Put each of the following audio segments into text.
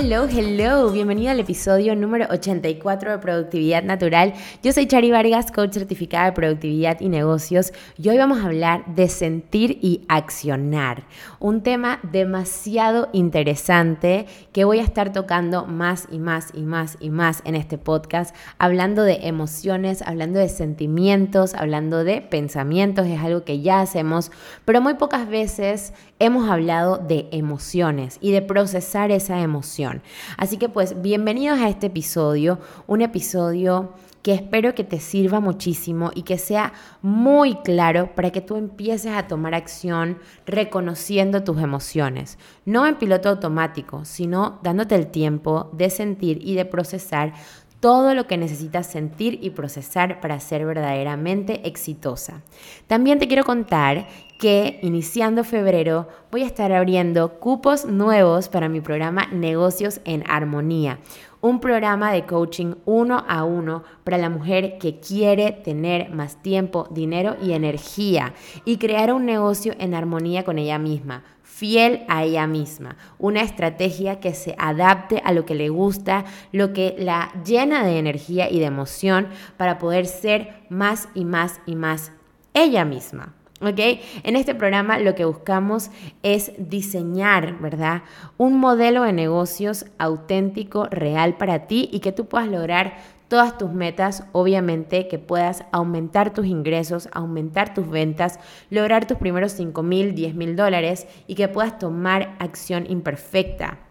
Hello, hello, bienvenido al episodio número 84 de Productividad Natural. Yo soy Chari Vargas, coach certificada de productividad y negocios, y hoy vamos a hablar de sentir y accionar, un tema demasiado interesante que voy a estar tocando más y más y más y más en este podcast, hablando de emociones, hablando de sentimientos, hablando de pensamientos, es algo que ya hacemos, pero muy pocas veces hemos hablado de emociones y de procesar esa emoción. Así que pues bienvenidos a este episodio, un episodio que espero que te sirva muchísimo y que sea muy claro para que tú empieces a tomar acción reconociendo tus emociones, no en piloto automático, sino dándote el tiempo de sentir y de procesar todo lo que necesitas sentir y procesar para ser verdaderamente exitosa. También te quiero contar que iniciando febrero voy a estar abriendo cupos nuevos para mi programa Negocios en Armonía, un programa de coaching uno a uno para la mujer que quiere tener más tiempo, dinero y energía y crear un negocio en armonía con ella misma fiel a ella misma, una estrategia que se adapte a lo que le gusta, lo que la llena de energía y de emoción para poder ser más y más y más ella misma. ¿Ok? En este programa lo que buscamos es diseñar, ¿verdad? Un modelo de negocios auténtico, real para ti y que tú puedas lograr todas tus metas, obviamente que puedas aumentar tus ingresos, aumentar tus ventas, lograr tus primeros 5 mil, 10 mil dólares y que puedas tomar acción imperfecta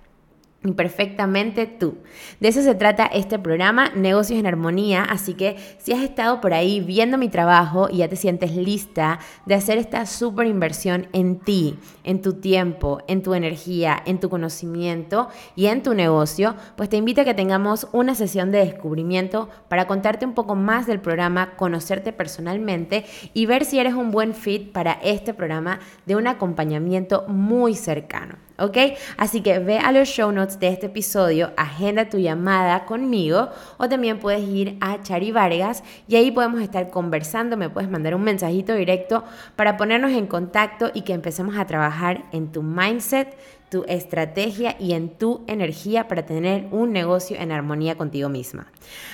perfectamente tú. De eso se trata este programa, Negocios en Armonía, así que si has estado por ahí viendo mi trabajo y ya te sientes lista de hacer esta súper inversión en ti, en tu tiempo, en tu energía, en tu conocimiento y en tu negocio, pues te invito a que tengamos una sesión de descubrimiento para contarte un poco más del programa, conocerte personalmente y ver si eres un buen fit para este programa de un acompañamiento muy cercano. ¿Ok? Así que ve a los show notes de este episodio, agenda tu llamada conmigo o también puedes ir a Chari Vargas y ahí podemos estar conversando, me puedes mandar un mensajito directo para ponernos en contacto y que empecemos a trabajar en tu mindset, tu estrategia y en tu energía para tener un negocio en armonía contigo misma.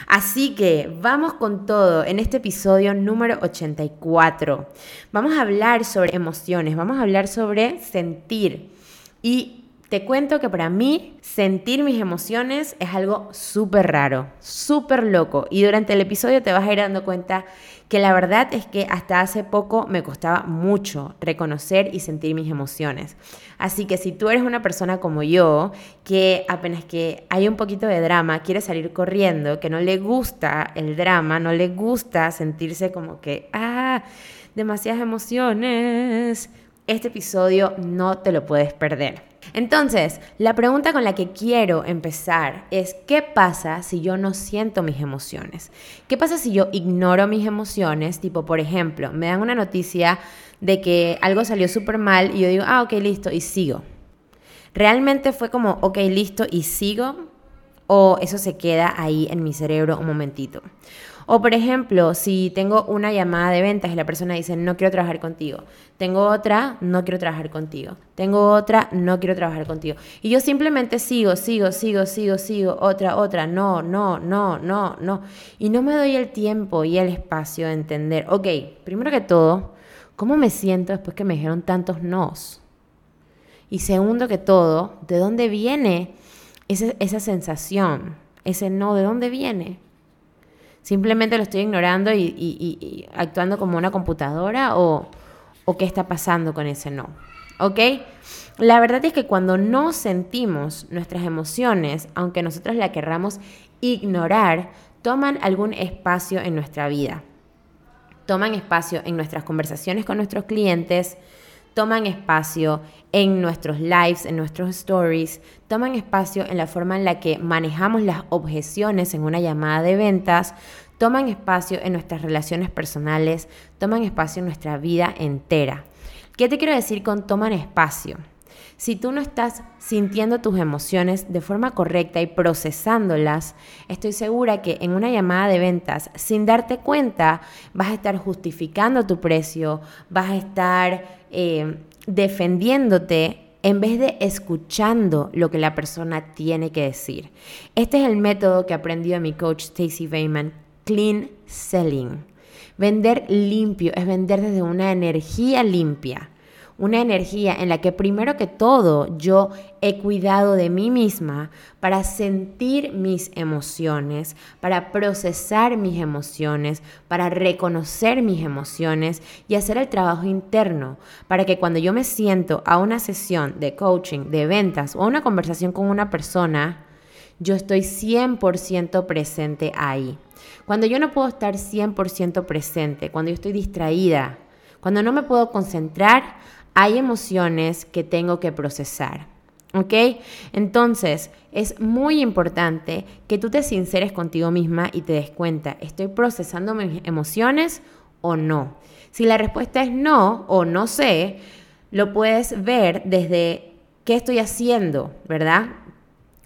Así que vamos con todo en este episodio número 84. Vamos a hablar sobre emociones, vamos a hablar sobre sentir. Y te cuento que para mí sentir mis emociones es algo súper raro, súper loco. Y durante el episodio te vas a ir dando cuenta que la verdad es que hasta hace poco me costaba mucho reconocer y sentir mis emociones. Así que si tú eres una persona como yo, que apenas que hay un poquito de drama, quiere salir corriendo, que no le gusta el drama, no le gusta sentirse como que, ah, demasiadas emociones este episodio no te lo puedes perder. Entonces, la pregunta con la que quiero empezar es, ¿qué pasa si yo no siento mis emociones? ¿Qué pasa si yo ignoro mis emociones? Tipo, por ejemplo, me dan una noticia de que algo salió súper mal y yo digo, ah, ok, listo, y sigo. ¿Realmente fue como, ok, listo, y sigo? ¿O eso se queda ahí en mi cerebro un momentito? O por ejemplo, si tengo una llamada de ventas y la persona dice, no quiero trabajar contigo. Tengo otra, no quiero trabajar contigo. Tengo otra, no quiero trabajar contigo. Y yo simplemente sigo, sigo, sigo, sigo, sigo, otra, otra, no, no, no, no, no. Y no me doy el tiempo y el espacio de entender, ok, primero que todo, ¿cómo me siento después que me dijeron tantos nos? Y segundo que todo, ¿de dónde viene esa, esa sensación? Ese no, ¿de dónde viene? ¿Simplemente lo estoy ignorando y, actuando como una computadora o, qué está pasando con ese no? La verdad es que cuando no sentimos nuestras emociones, aunque nosotros la querramos ignorar toman algún espacio en nuestra vida. Toman espacio en nuestras conversaciones con nuestros clientes, toman espacio en nuestros lives, en nuestros stories, toman espacio en la forma en la que manejamos las objeciones en una llamada de ventas, toman espacio en nuestras relaciones personales, toman espacio en nuestra vida entera. ¿Qué te quiero decir con toman espacio? Si tú no estás sintiendo tus emociones de forma correcta y procesándolas, estoy segura que en una llamada de ventas, sin darte cuenta, vas a estar justificando tu precio, vas a estar eh, defendiéndote en vez de escuchando lo que la persona tiene que decir. Este es el método que aprendió mi coach Stacy Bayman, Clean Selling. Vender limpio es vender desde una energía limpia una energía en la que primero que todo yo he cuidado de mí misma para sentir mis emociones, para procesar mis emociones, para reconocer mis emociones y hacer el trabajo interno, para que cuando yo me siento a una sesión de coaching, de ventas o una conversación con una persona, yo estoy 100% presente ahí. Cuando yo no puedo estar 100% presente, cuando yo estoy distraída, cuando no me puedo concentrar, hay emociones que tengo que procesar. ¿Ok? Entonces, es muy importante que tú te sinceres contigo misma y te des cuenta, ¿estoy procesando mis emociones o no? Si la respuesta es no o no sé, lo puedes ver desde qué estoy haciendo, ¿verdad?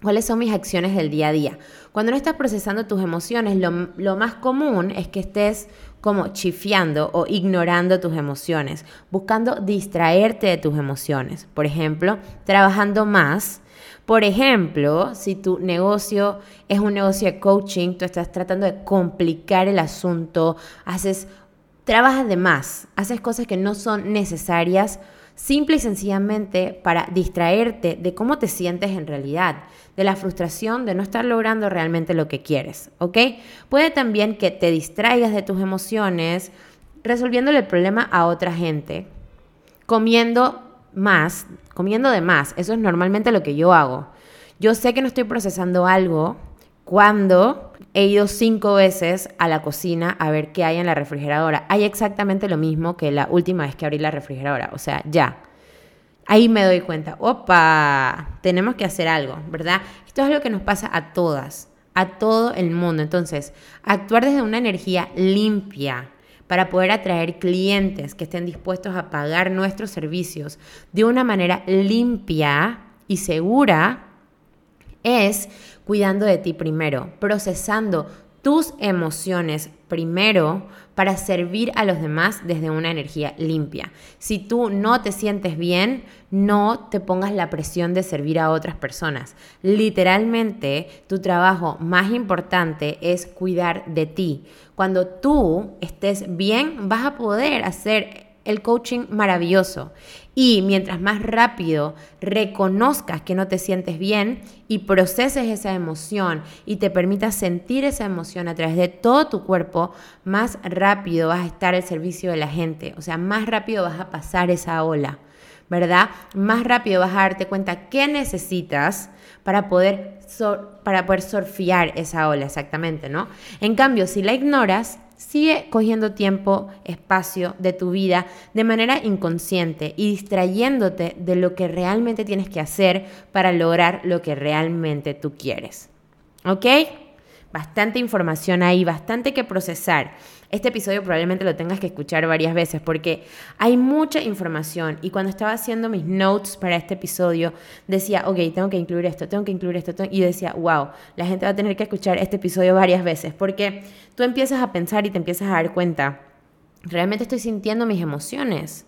¿Cuáles son mis acciones del día a día? Cuando no estás procesando tus emociones, lo, lo más común es que estés como chifiando o ignorando tus emociones, buscando distraerte de tus emociones. Por ejemplo, trabajando más. Por ejemplo, si tu negocio es un negocio de coaching, tú estás tratando de complicar el asunto, haces, trabajas de más, haces cosas que no son necesarias simple y sencillamente para distraerte de cómo te sientes en realidad, de la frustración de no estar logrando realmente lo que quieres, ¿ok? Puede también que te distraigas de tus emociones resolviéndole el problema a otra gente, comiendo más, comiendo de más, eso es normalmente lo que yo hago. Yo sé que no estoy procesando algo cuando he ido cinco veces a la cocina a ver qué hay en la refrigeradora. Hay exactamente lo mismo que la última vez que abrí la refrigeradora. O sea, ya. Ahí me doy cuenta, opa, tenemos que hacer algo, ¿verdad? Esto es lo que nos pasa a todas, a todo el mundo. Entonces, actuar desde una energía limpia para poder atraer clientes que estén dispuestos a pagar nuestros servicios de una manera limpia y segura es cuidando de ti primero, procesando tus emociones primero para servir a los demás desde una energía limpia. Si tú no te sientes bien, no te pongas la presión de servir a otras personas. Literalmente, tu trabajo más importante es cuidar de ti. Cuando tú estés bien, vas a poder hacer el coaching maravilloso. Y mientras más rápido reconozcas que no te sientes bien y proceses esa emoción y te permitas sentir esa emoción a través de todo tu cuerpo, más rápido vas a estar al servicio de la gente. O sea, más rápido vas a pasar esa ola. ¿verdad? Más rápido vas a darte cuenta qué necesitas para poder, para poder surfear esa ola, exactamente, ¿no? En cambio, si la ignoras, sigue cogiendo tiempo, espacio de tu vida de manera inconsciente y distrayéndote de lo que realmente tienes que hacer para lograr lo que realmente tú quieres. ¿Ok? Bastante información ahí, bastante que procesar. Este episodio probablemente lo tengas que escuchar varias veces porque hay mucha información y cuando estaba haciendo mis notes para este episodio decía, ok, tengo que incluir esto, tengo que incluir esto, y decía, wow, la gente va a tener que escuchar este episodio varias veces porque tú empiezas a pensar y te empiezas a dar cuenta, realmente estoy sintiendo mis emociones.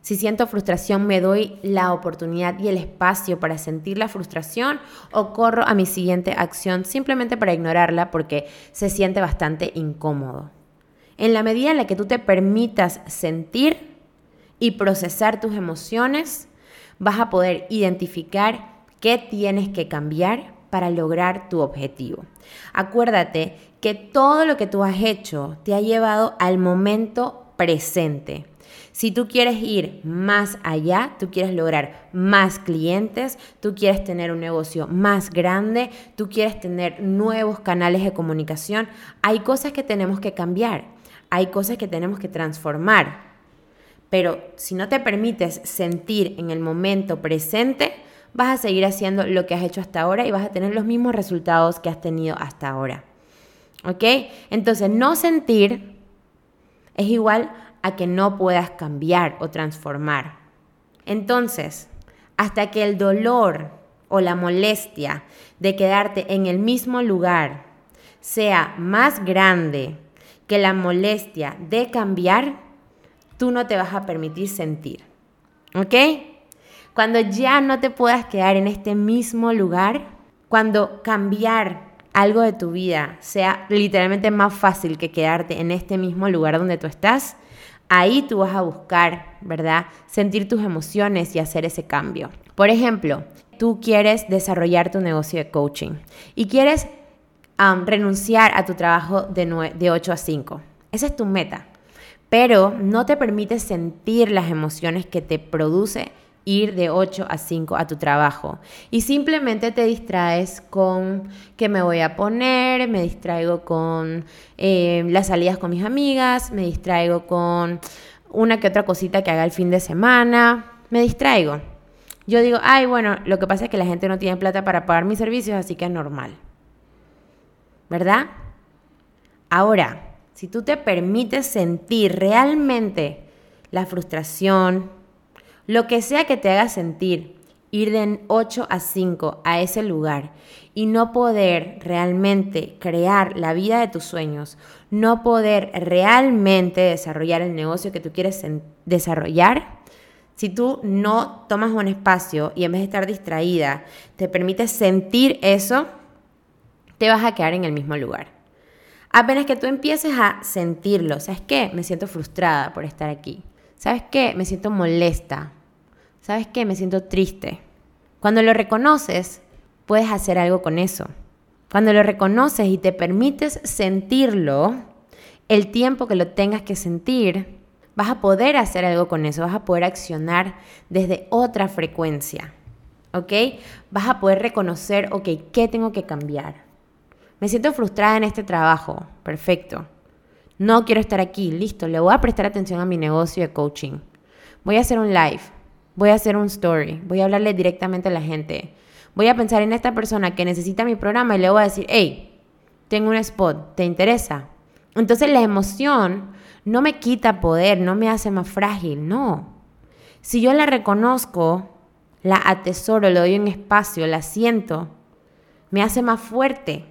Si siento frustración, me doy la oportunidad y el espacio para sentir la frustración o corro a mi siguiente acción simplemente para ignorarla porque se siente bastante incómodo. En la medida en la que tú te permitas sentir y procesar tus emociones, vas a poder identificar qué tienes que cambiar para lograr tu objetivo. Acuérdate que todo lo que tú has hecho te ha llevado al momento presente. Si tú quieres ir más allá, tú quieres lograr más clientes, tú quieres tener un negocio más grande, tú quieres tener nuevos canales de comunicación, hay cosas que tenemos que cambiar, hay cosas que tenemos que transformar. Pero si no te permites sentir en el momento presente, vas a seguir haciendo lo que has hecho hasta ahora y vas a tener los mismos resultados que has tenido hasta ahora. ¿Ok? Entonces, no sentir es igual a que no puedas cambiar o transformar. Entonces, hasta que el dolor o la molestia de quedarte en el mismo lugar sea más grande que la molestia de cambiar, tú no te vas a permitir sentir. ¿Ok? Cuando ya no te puedas quedar en este mismo lugar, cuando cambiar algo de tu vida sea literalmente más fácil que quedarte en este mismo lugar donde tú estás, ahí tú vas a buscar, ¿verdad? Sentir tus emociones y hacer ese cambio. Por ejemplo, tú quieres desarrollar tu negocio de coaching y quieres renunciar a tu trabajo de, de 8 a 5. Esa es tu meta. Pero no te permite sentir las emociones que te produce ir de 8 a 5 a tu trabajo. Y simplemente te distraes con qué me voy a poner, me distraigo con eh, las salidas con mis amigas, me distraigo con una que otra cosita que haga el fin de semana, me distraigo. Yo digo, ay, bueno, lo que pasa es que la gente no tiene plata para pagar mis servicios, así que es normal. ¿Verdad? Ahora, si tú te permites sentir realmente la frustración, lo que sea que te haga sentir, ir de 8 a 5 a ese lugar y no poder realmente crear la vida de tus sueños, no poder realmente desarrollar el negocio que tú quieres desarrollar, si tú no tomas un espacio y en vez de estar distraída, te permites sentir eso, te vas a quedar en el mismo lugar. Apenas que tú empieces a sentirlo, ¿sabes qué? Me siento frustrada por estar aquí. ¿Sabes qué? Me siento molesta ¿sabes qué? Me siento triste. Cuando lo reconoces, puedes hacer algo con eso. Cuando lo reconoces y te permites sentirlo, el tiempo que lo tengas que sentir, vas a poder hacer algo con eso, vas a poder accionar desde otra frecuencia. ¿Ok? Vas a poder reconocer, ok, ¿qué tengo que cambiar? Me siento frustrada en este trabajo, perfecto. No quiero estar aquí, listo, le voy a prestar atención a mi negocio de coaching. Voy a hacer un live, Voy a hacer un story, voy a hablarle directamente a la gente. Voy a pensar en esta persona que necesita mi programa y le voy a decir, hey, tengo un spot, ¿te interesa? Entonces la emoción no me quita poder, no me hace más frágil, no. Si yo la reconozco, la atesoro, le doy un espacio, la siento, me hace más fuerte,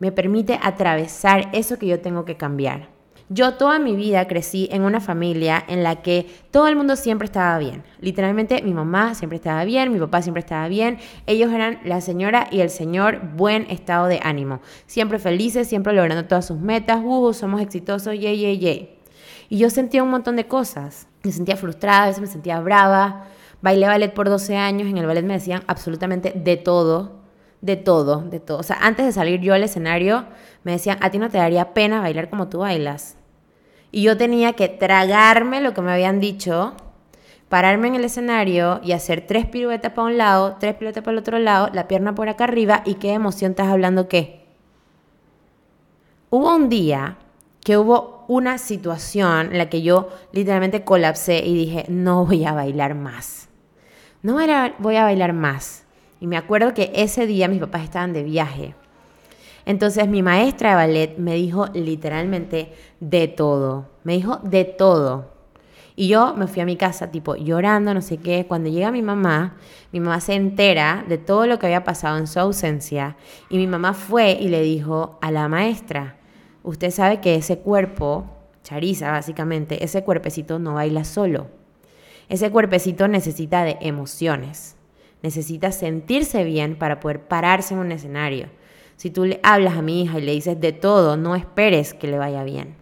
me permite atravesar eso que yo tengo que cambiar. Yo toda mi vida crecí en una familia en la que todo el mundo siempre estaba bien. Literalmente mi mamá siempre estaba bien, mi papá siempre estaba bien. Ellos eran la señora y el señor buen estado de ánimo. Siempre felices, siempre logrando todas sus metas. Uh, somos exitosos, yay, yay, yay. Y yo sentía un montón de cosas. Me sentía frustrada, a veces me sentía brava. Bailé ballet por 12 años. En el ballet me decían absolutamente de todo. De todo, de todo. O sea, antes de salir yo al escenario, me decían, a ti no te daría pena bailar como tú bailas. Y yo tenía que tragarme lo que me habían dicho, pararme en el escenario y hacer tres piruetas para un lado, tres piruetas para el otro lado, la pierna por acá arriba y qué emoción estás hablando qué. Hubo un día que hubo una situación en la que yo literalmente colapsé y dije, no voy a bailar más. No voy a bailar más. Y me acuerdo que ese día mis papás estaban de viaje. Entonces mi maestra de ballet me dijo literalmente de todo. Me dijo de todo. Y yo me fui a mi casa, tipo, llorando, no sé qué. Cuando llega mi mamá, mi mamá se entera de todo lo que había pasado en su ausencia. Y mi mamá fue y le dijo a la maestra, usted sabe que ese cuerpo, Chariza básicamente, ese cuerpecito no baila solo. Ese cuerpecito necesita de emociones. Necesita sentirse bien para poder pararse en un escenario. Si tú le hablas a mi hija y le dices de todo, no esperes que le vaya bien.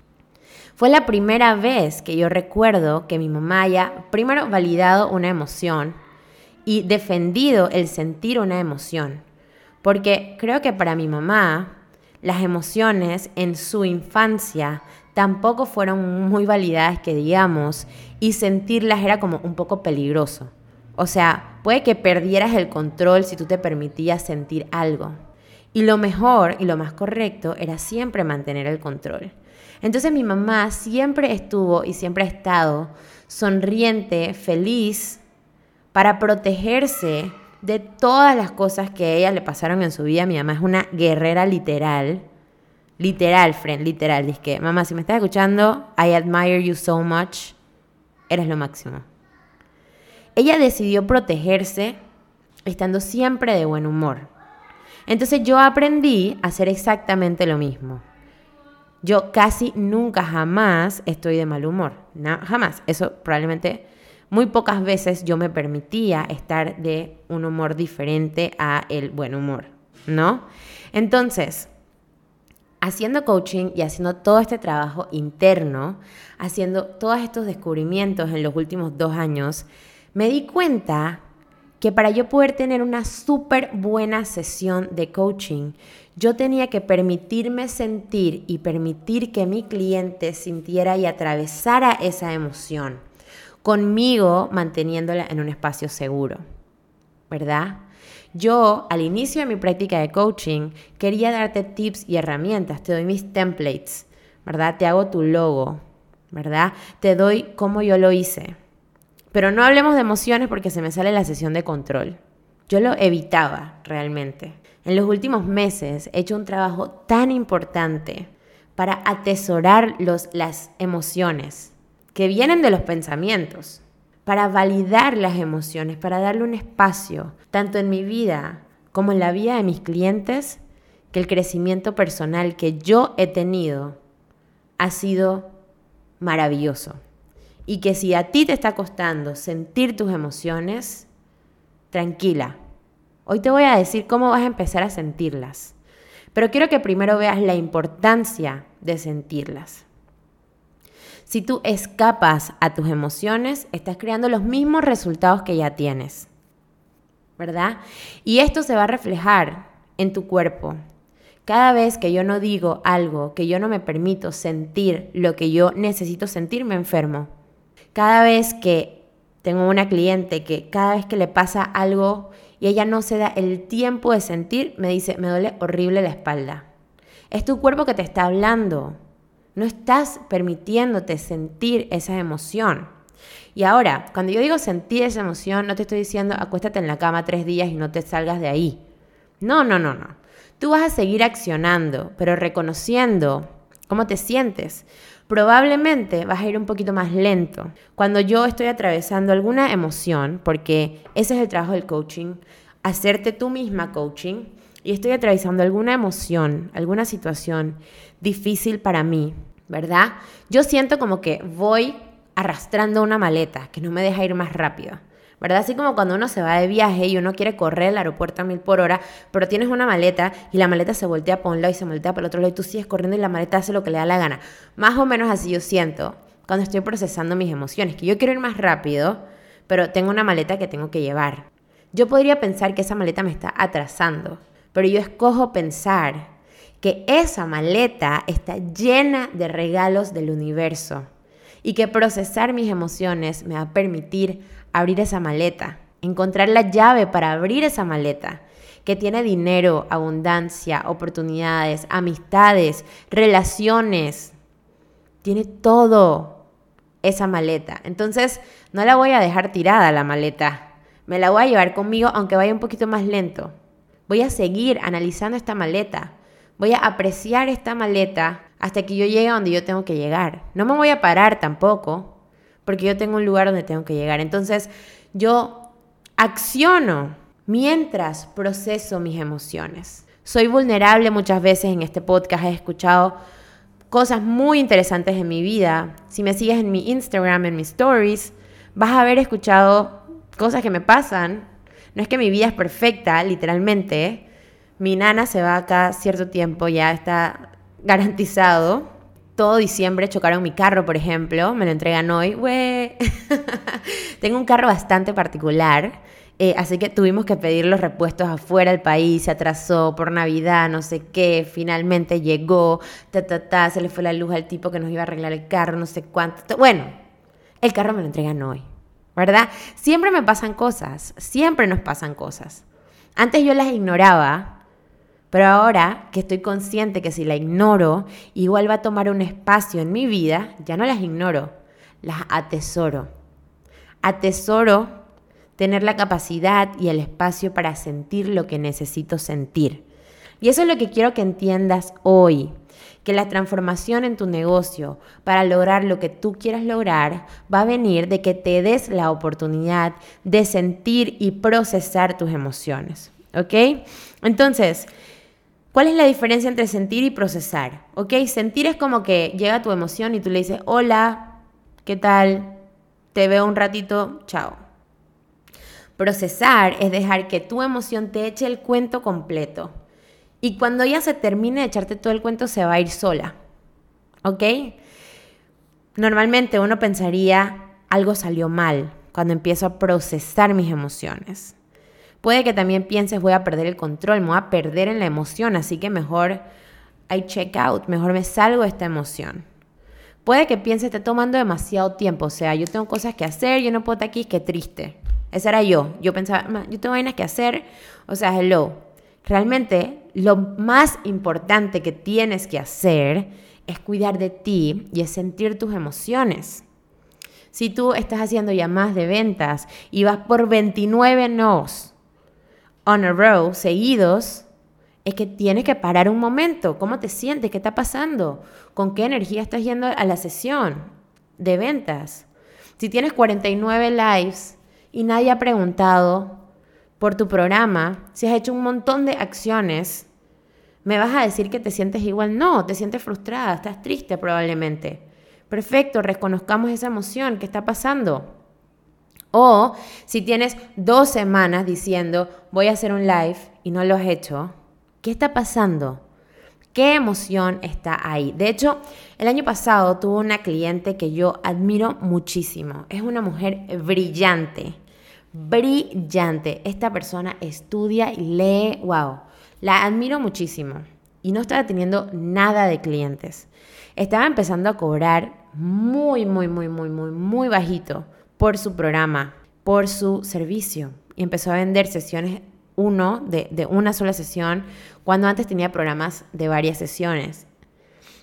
Fue la primera vez que yo recuerdo que mi mamá haya primero validado una emoción y defendido el sentir una emoción. Porque creo que para mi mamá las emociones en su infancia tampoco fueron muy validadas que digamos, y sentirlas era como un poco peligroso. O sea, puede que perdieras el control si tú te permitías sentir algo. Y lo mejor y lo más correcto era siempre mantener el control. Entonces mi mamá siempre estuvo y siempre ha estado sonriente, feliz, para protegerse de todas las cosas que a ella le pasaron en su vida. Mi mamá es una guerrera literal. Literal, friend, literal. Dice que, mamá, si me estás escuchando, I admire you so much. Eres lo máximo. Ella decidió protegerse estando siempre de buen humor. Entonces yo aprendí a hacer exactamente lo mismo. Yo casi nunca jamás estoy de mal humor. Jamás. Eso probablemente muy pocas veces yo me permitía estar de un humor diferente a el buen humor, ¿no? Entonces, haciendo coaching y haciendo todo este trabajo interno, haciendo todos estos descubrimientos en los últimos dos años, me di cuenta que para yo poder tener una súper buena sesión de coaching, yo tenía que permitirme sentir y permitir que mi cliente sintiera y atravesara esa emoción, conmigo manteniéndola en un espacio seguro, ¿verdad? Yo, al inicio de mi práctica de coaching, quería darte tips y herramientas, te doy mis templates, ¿verdad? Te hago tu logo, ¿verdad? Te doy cómo yo lo hice. Pero no hablemos de emociones porque se me sale la sesión de control. Yo lo evitaba realmente. En los últimos meses he hecho un trabajo tan importante para atesorar las emociones que vienen de los pensamientos, para validar las emociones, para darle un espacio, tanto en mi vida como en la vida de mis clientes, que el crecimiento personal que yo he tenido ha sido maravilloso. Y que si a ti te está costando sentir tus emociones, tranquila. Hoy te voy a decir cómo vas a empezar a sentirlas. Pero quiero que primero veas la importancia de sentirlas. Si tú escapas a tus emociones, estás creando los mismos resultados que ya tienes. ¿Verdad? Y esto se va a reflejar en tu cuerpo. Cada vez que yo no digo algo, que yo no me permito sentir lo que yo necesito sentir, me enfermo. Cada vez que tengo una cliente que cada vez que le pasa algo y ella no se da el tiempo de sentir, me dice, me duele horrible la espalda. Es tu cuerpo que te está hablando. No estás permitiéndote sentir esa emoción. Y ahora, cuando yo digo sentir esa emoción, no te estoy diciendo acuéstate en la cama tres días y no te salgas de ahí. No, no, no, no. Tú vas a seguir accionando, pero reconociendo cómo te sientes probablemente vas a ir un poquito más lento. Cuando yo estoy atravesando alguna emoción, porque ese es el trabajo del coaching, hacerte tú misma coaching, y estoy atravesando alguna emoción, alguna situación difícil para mí, ¿verdad? Yo siento como que voy arrastrando una maleta que no me deja ir más rápido. ¿Verdad? Así como cuando uno se va de viaje y uno quiere correr el aeropuerto a mil por hora, pero tienes una maleta y la maleta se voltea para un lado y se voltea para el otro lado y tú sigues corriendo y la maleta hace lo que le da la gana. Más o menos así yo siento cuando estoy procesando mis emociones, que yo quiero ir más rápido, pero tengo una maleta que tengo que llevar. Yo podría pensar que esa maleta me está atrasando, pero yo escojo pensar que esa maleta está llena de regalos del universo y que procesar mis emociones me va a permitir abrir esa maleta, encontrar la llave para abrir esa maleta que tiene dinero, abundancia, oportunidades, amistades, relaciones. Tiene todo esa maleta. Entonces, no la voy a dejar tirada la maleta. Me la voy a llevar conmigo aunque vaya un poquito más lento. Voy a seguir analizando esta maleta. Voy a apreciar esta maleta hasta que yo llegue a donde yo tengo que llegar. No me voy a parar tampoco porque yo tengo un lugar donde tengo que llegar. Entonces yo acciono mientras proceso mis emociones. Soy vulnerable muchas veces en este podcast, he escuchado cosas muy interesantes en mi vida. Si me sigues en mi Instagram, en mis stories, vas a haber escuchado cosas que me pasan. No es que mi vida es perfecta, literalmente. Mi nana se va acá cierto tiempo, ya está garantizado todo diciembre chocaron mi carro, por ejemplo, me lo entregan hoy. Tengo un carro bastante particular Eh, así que tuvimos que pedir los repuestos afuera del país, se atrasó por Navidad, no sé qué, finalmente llegó, ta, ta, ta, se le fue la luz al tipo que nos iba a arreglar el carro, no sé cuánto. Bueno, el carro me lo entregan hoy, ¿verdad? Siempre me pasan cosas, siempre nos pasan cosas. Antes yo las ignoraba, pero ahora que estoy consciente que si la ignoro, igual va a tomar un espacio en mi vida, ya no las ignoro, las atesoro. Atesoro tener la capacidad y el espacio para sentir lo que necesito sentir. Y eso es lo que quiero que entiendas hoy, que la transformación en tu negocio para lograr lo que tú quieras lograr va a venir de que te des la oportunidad de sentir y procesar tus emociones. ¿Ok? Entonces, ¿cuál es la diferencia entre sentir y procesar? ¿Ok? Sentir es como que llega tu emoción y tú le dices, hola, ¿qué tal? Te veo un ratito, chao Procesar es dejar que tu emoción te eche el cuento completo. Y cuando ella se termine de echarte todo el cuento, se va a ir sola. ¿Ok? Normalmente uno pensaría, algo salió mal cuando empiezo a procesar mis emociones. Puede que también pienses, voy a perder el control, me voy a perder en la emoción, así que mejor I check out, mejor me salgo de esta emoción. Puede que pienses, está tomando demasiado tiempo, o sea, yo tengo cosas que hacer, yo no puedo estar aquí, qué triste. Esa era yo. Yo pensaba, yo tengo vainas que hacer. O sea, hello. Realmente lo más importante que tienes que hacer es cuidar de ti y es sentir tus emociones. Si tú estás haciendo llamadas de ventas y vas por 29 nos on a row seguidos, es que tienes que parar un momento. ¿Cómo te sientes? ¿Qué está pasando? ¿Con qué energía estás yendo a la sesión de ventas? Si tienes 49 lives y nadie ha preguntado por tu programa, si has hecho un montón de acciones, me vas a decir que te sientes igual. No, te sientes frustrada, estás triste probablemente. Perfecto, reconozcamos esa emoción, ¿qué está pasando? O si tienes dos semanas diciendo voy a hacer un live y no lo has hecho, ¿qué está pasando? ¿Qué emoción está ahí? De hecho, el año pasado tuve una cliente que yo admiro muchísimo. Es una mujer brillante, brillante. Esta persona estudia y lee, wow, la admiro muchísimo. Y no estaba teniendo nada de clientes. Estaba empezando a cobrar muy, muy, muy, muy, muy, muy bajito por su programa, por su servicio. Y empezó a vender sesiones uno de, de una sola sesión, cuando antes tenía programas de varias sesiones.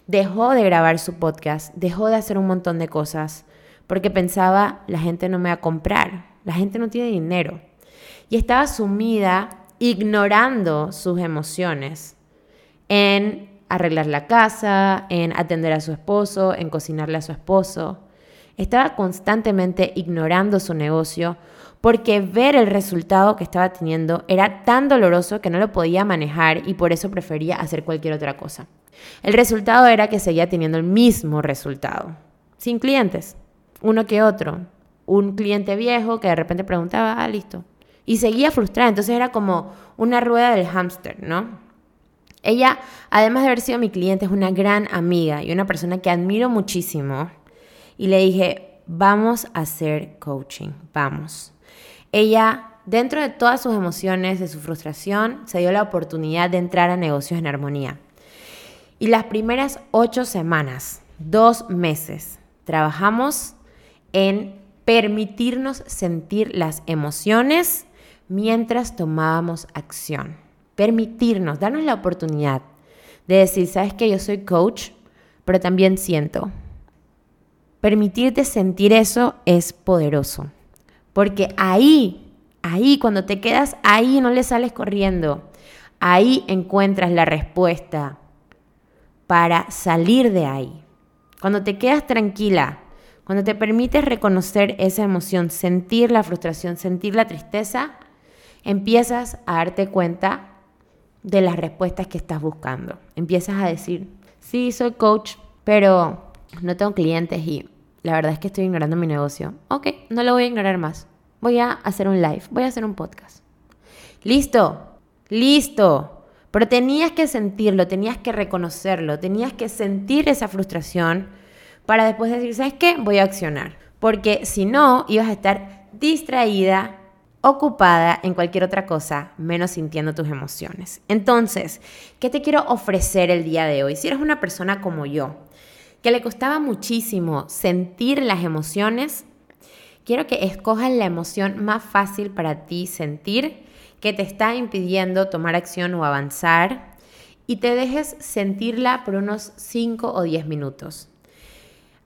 Dejó de grabar su podcast, dejó de hacer un montón de cosas, porque pensaba, la gente no me va a comprar, la gente no tiene dinero. Y estaba sumida, ignorando sus emociones, en arreglar la casa, en atender a su esposo, en cocinarle a su esposo. Estaba constantemente ignorando su negocio porque ver el resultado que estaba teniendo era tan doloroso que no lo podía manejar y por eso prefería hacer cualquier otra cosa. El resultado era que seguía teniendo el mismo resultado, sin clientes, uno que otro, un cliente viejo que de repente preguntaba, ah, listo, y seguía frustrada, entonces era como una rueda del hámster, ¿no? Ella, además de haber sido mi cliente, es una gran amiga y una persona que admiro muchísimo. Y le dije, vamos a hacer coaching, vamos. Ella, dentro de todas sus emociones, de su frustración, se dio la oportunidad de entrar a negocios en armonía. Y las primeras ocho semanas, dos meses, trabajamos en permitirnos sentir las emociones mientras tomábamos acción. Permitirnos, darnos la oportunidad de decir, sabes que yo soy coach, pero también siento. Permitirte sentir eso es poderoso. Porque ahí, ahí, cuando te quedas ahí, no le sales corriendo. Ahí encuentras la respuesta para salir de ahí. Cuando te quedas tranquila, cuando te permites reconocer esa emoción, sentir la frustración, sentir la tristeza, empiezas a darte cuenta de las respuestas que estás buscando. Empiezas a decir, sí, soy coach, pero no tengo clientes y la verdad es que estoy ignorando mi negocio. Ok, no lo voy a ignorar más. Voy a hacer un live, voy a hacer un podcast. Listo, listo. Pero tenías que sentirlo, tenías que reconocerlo, tenías que sentir esa frustración para después decir, ¿sabes qué? Voy a accionar. Porque si no, ibas a estar distraída ocupada en cualquier otra cosa, menos sintiendo tus emociones. Entonces, ¿qué te quiero ofrecer el día de hoy? Si eres una persona como yo, que le costaba muchísimo sentir las emociones, quiero que escojas la emoción más fácil para ti sentir, que te está impidiendo tomar acción o avanzar, y te dejes sentirla por unos 5 o 10 minutos.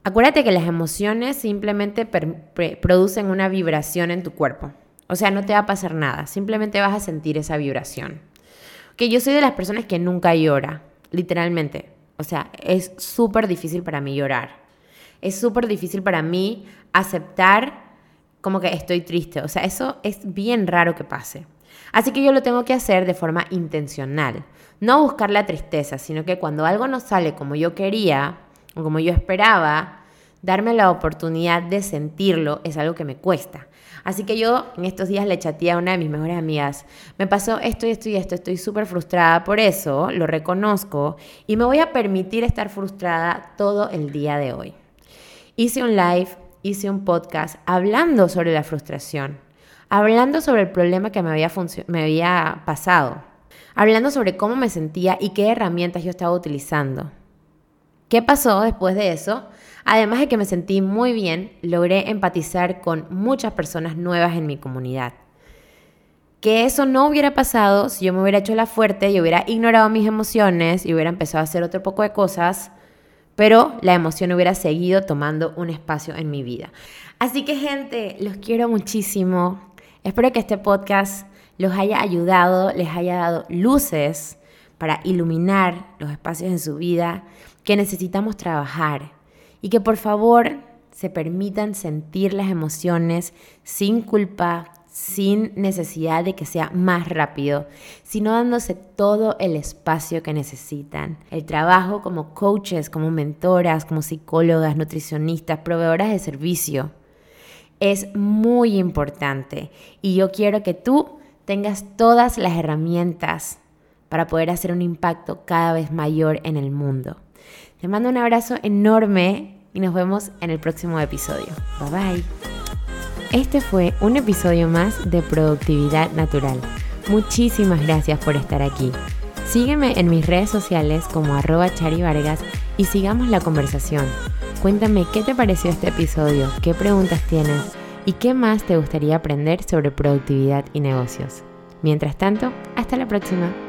Acuérdate que las emociones simplemente producen una vibración en tu cuerpo. O sea, no te va a pasar nada, simplemente vas a sentir esa vibración. Que yo soy de las personas que nunca llora, literalmente. O sea, es súper difícil para mí llorar. Es súper difícil para mí aceptar como que estoy triste. O sea, eso es bien raro que pase. Así que yo lo tengo que hacer de forma intencional. No buscar la tristeza, sino que cuando algo no sale como yo quería o como yo esperaba, darme la oportunidad de sentirlo es algo que me cuesta. Así que yo en estos días le chateé a una de mis mejores amigas. Me pasó esto y esto y esto. Estoy súper frustrada por eso, lo reconozco y me voy a permitir estar frustrada todo el día de hoy. Hice un live, hice un podcast hablando sobre la frustración, hablando sobre el problema que me había, me había pasado, hablando sobre cómo me sentía y qué herramientas yo estaba utilizando. ¿Qué pasó después de eso? Además de que me sentí muy bien, logré empatizar con muchas personas nuevas en mi comunidad. Que eso no hubiera pasado si yo me hubiera hecho la fuerte y hubiera ignorado mis emociones y hubiera empezado a hacer otro poco de cosas, pero la emoción hubiera seguido tomando un espacio en mi vida. Así que gente, los quiero muchísimo. Espero que este podcast los haya ayudado, les haya dado luces para iluminar los espacios en su vida que necesitamos trabajar y que por favor se permitan sentir las emociones sin culpa, sin necesidad de que sea más rápido, sino dándose todo el espacio que necesitan. El trabajo como coaches, como mentoras, como psicólogas, nutricionistas, proveedoras de servicio es muy importante y yo quiero que tú tengas todas las herramientas para poder hacer un impacto cada vez mayor en el mundo. Te mando un abrazo enorme y nos vemos en el próximo episodio. Bye bye. Este fue un episodio más de Productividad Natural. Muchísimas gracias por estar aquí. Sígueme en mis redes sociales como arroba charivargas y sigamos la conversación. Cuéntame qué te pareció este episodio, qué preguntas tienes y qué más te gustaría aprender sobre productividad y negocios. Mientras tanto, hasta la próxima.